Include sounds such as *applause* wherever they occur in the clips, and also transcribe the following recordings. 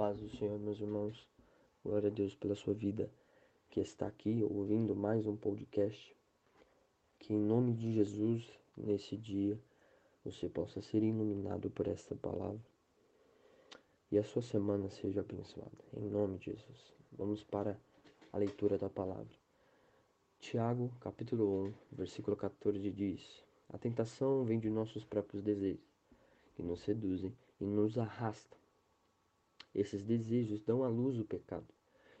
paz do Senhor, meus irmãos. Glória a Deus pela sua vida que está aqui ouvindo mais um podcast. Que em nome de Jesus, nesse dia, você possa ser iluminado por esta palavra e a sua semana seja abençoada. Em nome de Jesus. Vamos para a leitura da palavra. Tiago, capítulo 1, versículo 14 diz: A tentação vem de nossos próprios desejos, que nos seduzem e nos arrastam esses desejos dão à luz o pecado,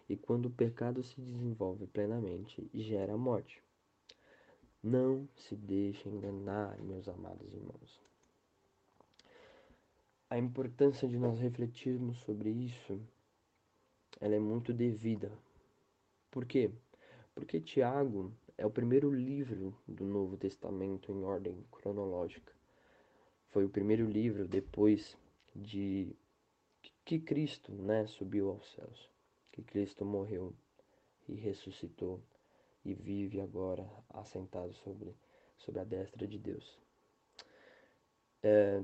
e quando o pecado se desenvolve plenamente, gera a morte. Não se deixe enganar, meus amados irmãos. A importância de nós refletirmos sobre isso, ela é muito devida. Por quê? Porque Tiago é o primeiro livro do Novo Testamento em ordem cronológica. Foi o primeiro livro depois de que Cristo, né, subiu aos céus, que Cristo morreu e ressuscitou e vive agora assentado sobre, sobre a destra de Deus. É,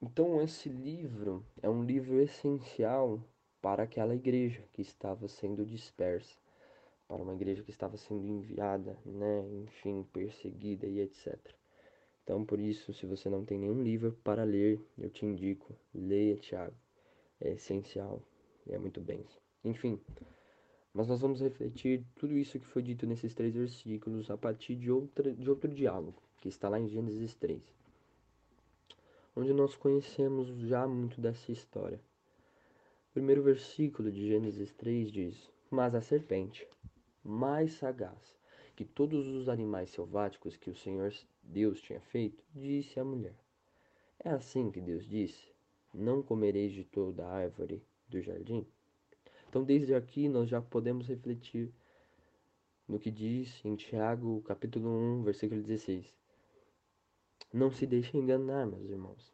então esse livro é um livro essencial para aquela igreja que estava sendo dispersa, para uma igreja que estava sendo enviada, né, enfim, perseguida e etc. Então por isso, se você não tem nenhum livro para ler, eu te indico, leia Tiago é essencial é muito bem. Enfim, mas nós vamos refletir tudo isso que foi dito nesses três versículos a partir de, outra, de outro diálogo, que está lá em Gênesis 3, onde nós conhecemos já muito dessa história. O primeiro versículo de Gênesis 3 diz: Mas a serpente, mais sagaz que todos os animais selváticos que o Senhor Deus tinha feito, disse à mulher: É assim que Deus disse: não comereis de toda a árvore do jardim? Então, desde aqui, nós já podemos refletir no que diz em Tiago, capítulo 1, versículo 16. Não se deixe enganar, meus irmãos.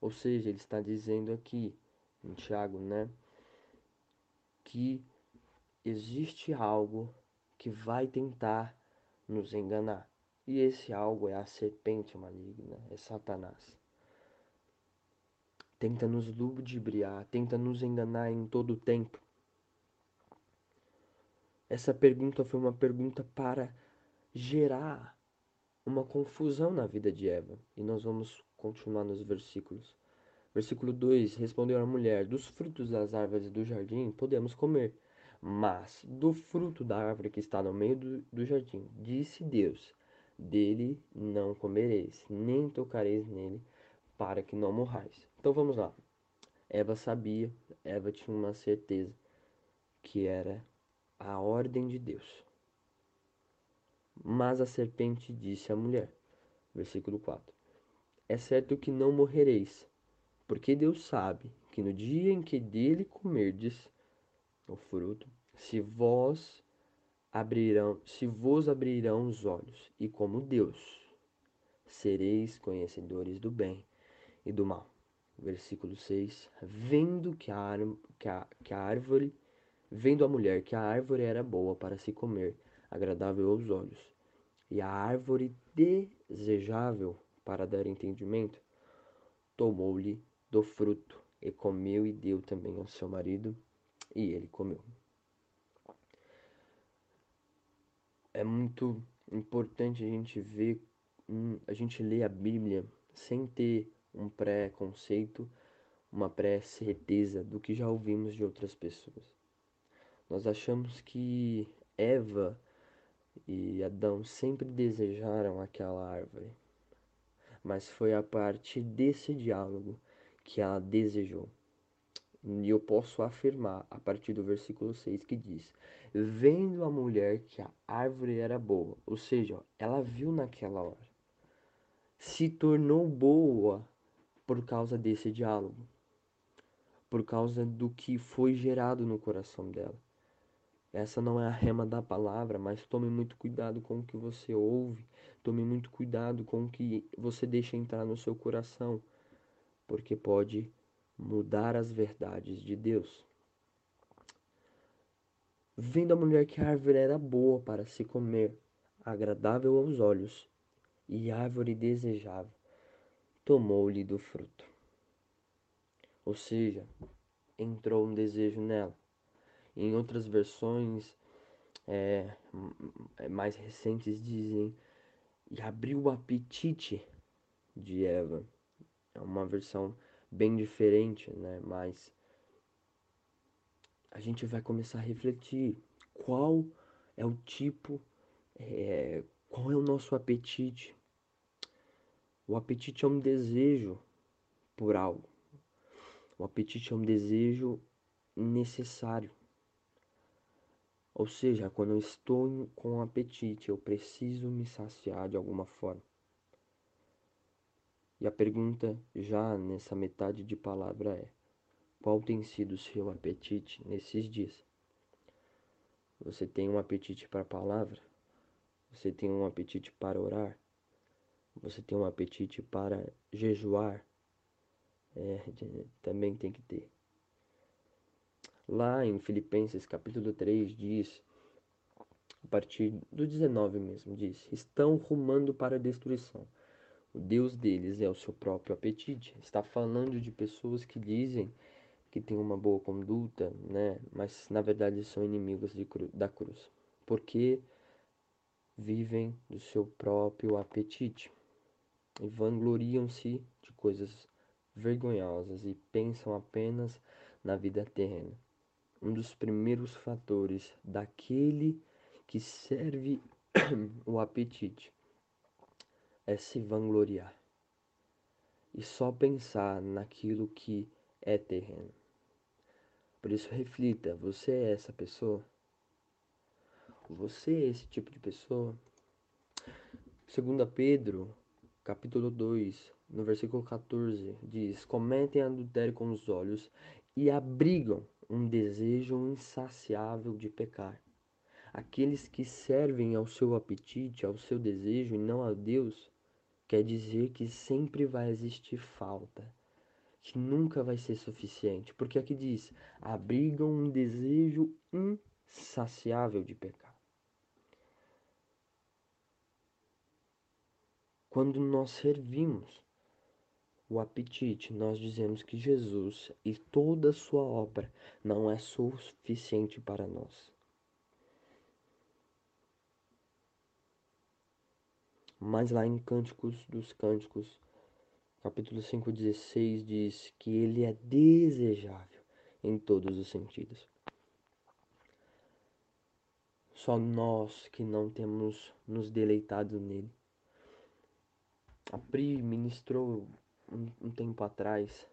Ou seja, ele está dizendo aqui, em Tiago, né, que existe algo que vai tentar nos enganar. E esse algo é a serpente maligna, é Satanás tenta nos ludibriar, tenta nos enganar em todo o tempo. Essa pergunta foi uma pergunta para gerar uma confusão na vida de Eva. E nós vamos continuar nos versículos. Versículo 2: Respondeu a mulher: Dos frutos das árvores do jardim podemos comer, mas do fruto da árvore que está no meio do, do jardim, disse Deus: Dele não comereis, nem tocareis nele, para que não morrais. Então vamos lá. Eva sabia, Eva tinha uma certeza que era a ordem de Deus. Mas a serpente disse à mulher, versículo 4: É certo que não morrereis, porque Deus sabe que no dia em que dele comerdes o fruto, se vós abrirão, se vos abrirão os olhos, e como Deus, sereis conhecedores do bem e do mal versículo 6, vendo que a, que, a, que a árvore, vendo a mulher que a árvore era boa para se comer, agradável aos olhos, e a árvore desejável para dar entendimento, tomou-lhe do fruto e comeu e deu também ao seu marido, e ele comeu. É muito importante a gente ver, hum, a gente ler a Bíblia sem ter um pré-conceito, uma pré-certeza do que já ouvimos de outras pessoas. Nós achamos que Eva e Adão sempre desejaram aquela árvore, mas foi a partir desse diálogo que ela desejou. E eu posso afirmar a partir do versículo 6 que diz: Vendo a mulher que a árvore era boa, ou seja, ela viu naquela hora, se tornou boa por causa desse diálogo, por causa do que foi gerado no coração dela. Essa não é a rema da palavra, mas tome muito cuidado com o que você ouve, tome muito cuidado com o que você deixa entrar no seu coração, porque pode mudar as verdades de Deus. Vendo a mulher que a árvore era boa para se comer, agradável aos olhos, e árvore desejável, tomou-lhe do fruto. Ou seja, entrou um desejo nela. Em outras versões é, mais recentes dizem e abriu o apetite de Eva. É uma versão bem diferente, né? Mas a gente vai começar a refletir qual é o tipo, é, qual é o nosso apetite. O apetite é um desejo por algo. O apetite é um desejo necessário. Ou seja, quando eu estou com apetite, eu preciso me saciar de alguma forma. E a pergunta já nessa metade de palavra é: qual tem sido o seu apetite nesses dias? Você tem um apetite para a palavra? Você tem um apetite para orar? Você tem um apetite para jejuar? É, também tem que ter. Lá em Filipenses capítulo 3 diz, a partir do 19 mesmo, diz: Estão rumando para a destruição. O Deus deles é o seu próprio apetite. Está falando de pessoas que dizem que têm uma boa conduta, né? Mas na verdade são inimigos cru da cruz. Porque vivem do seu próprio apetite e vangloriam-se de coisas vergonhosas e pensam apenas na vida terrena um dos primeiros fatores daquele que serve *coughs* o apetite é se vangloriar e só pensar naquilo que é terreno. Por isso, reflita: você é essa pessoa? Você é esse tipo de pessoa? 2 Pedro, capítulo 2, no versículo 14, diz: Cometem adultério com os olhos e abrigam um desejo insaciável de pecar. Aqueles que servem ao seu apetite, ao seu desejo e não a Deus, quer dizer que sempre vai existir falta, que nunca vai ser suficiente, porque aqui diz: abrigam um desejo insaciável de pecar. Quando nós servimos o apetite, nós dizemos que Jesus e toda a sua obra não é suficiente para nós. Mas lá em Cânticos dos Cânticos, capítulo 5,16, diz que ele é desejável em todos os sentidos. Só nós que não temos nos deleitado nele. A Pri ministrou um, um tempo atrás,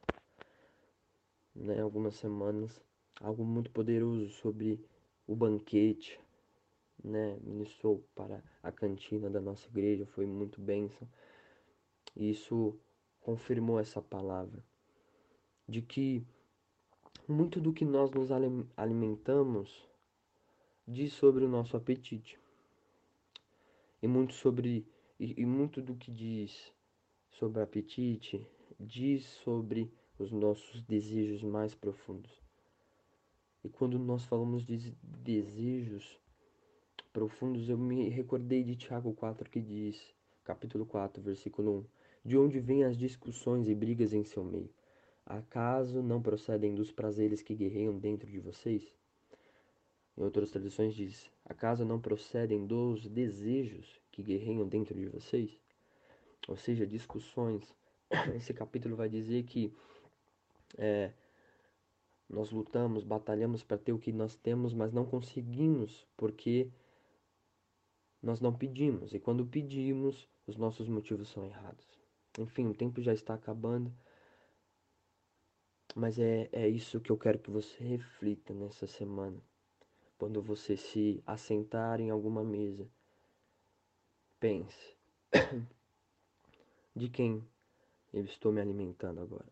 né, algumas semanas, algo muito poderoso sobre o banquete, né, ministrou para a cantina da nossa igreja, foi muito bênção. E isso confirmou essa palavra de que muito do que nós nos alimentamos diz sobre o nosso apetite. E muito sobre e, e muito do que diz sobre apetite diz sobre os nossos desejos mais profundos. E quando nós falamos de desejos profundos, eu me recordei de Tiago 4 que diz, capítulo 4, versículo 1, de onde vêm as discussões e brigas em seu meio? Acaso não procedem dos prazeres que guerreiam dentro de vocês? Em outras traduções diz: Acaso não procedem dos desejos que guerreiam dentro de vocês? ou seja, discussões. *coughs* Esse capítulo vai dizer que é, nós lutamos, batalhamos para ter o que nós temos, mas não conseguimos porque nós não pedimos. E quando pedimos, os nossos motivos são errados. Enfim, o tempo já está acabando. Mas é, é isso que eu quero que você reflita nessa semana. Quando você se assentar em alguma mesa, pense. *coughs* De quem eu estou me alimentando agora?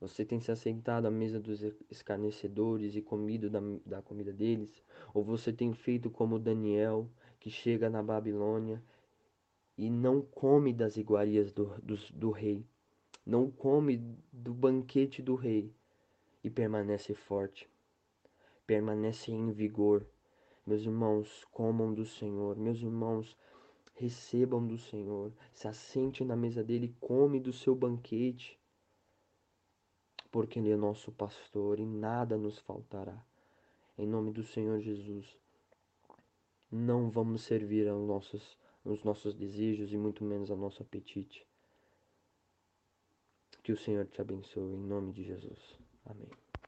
Você tem se assentado à mesa dos escarnecedores e comido da, da comida deles? Ou você tem feito como Daniel, que chega na Babilônia e não come das iguarias do, do, do rei, não come do banquete do rei e permanece forte, permanece em vigor? Meus irmãos, comam do Senhor. Meus irmãos, recebam do Senhor, se assente na mesa dele, come do seu banquete. porque Ele é nosso pastor e nada nos faltará. Em nome do Senhor Jesus, não vamos servir aos nossos, aos nossos desejos e muito menos ao nosso apetite. Que o Senhor te abençoe em nome de Jesus. Amém.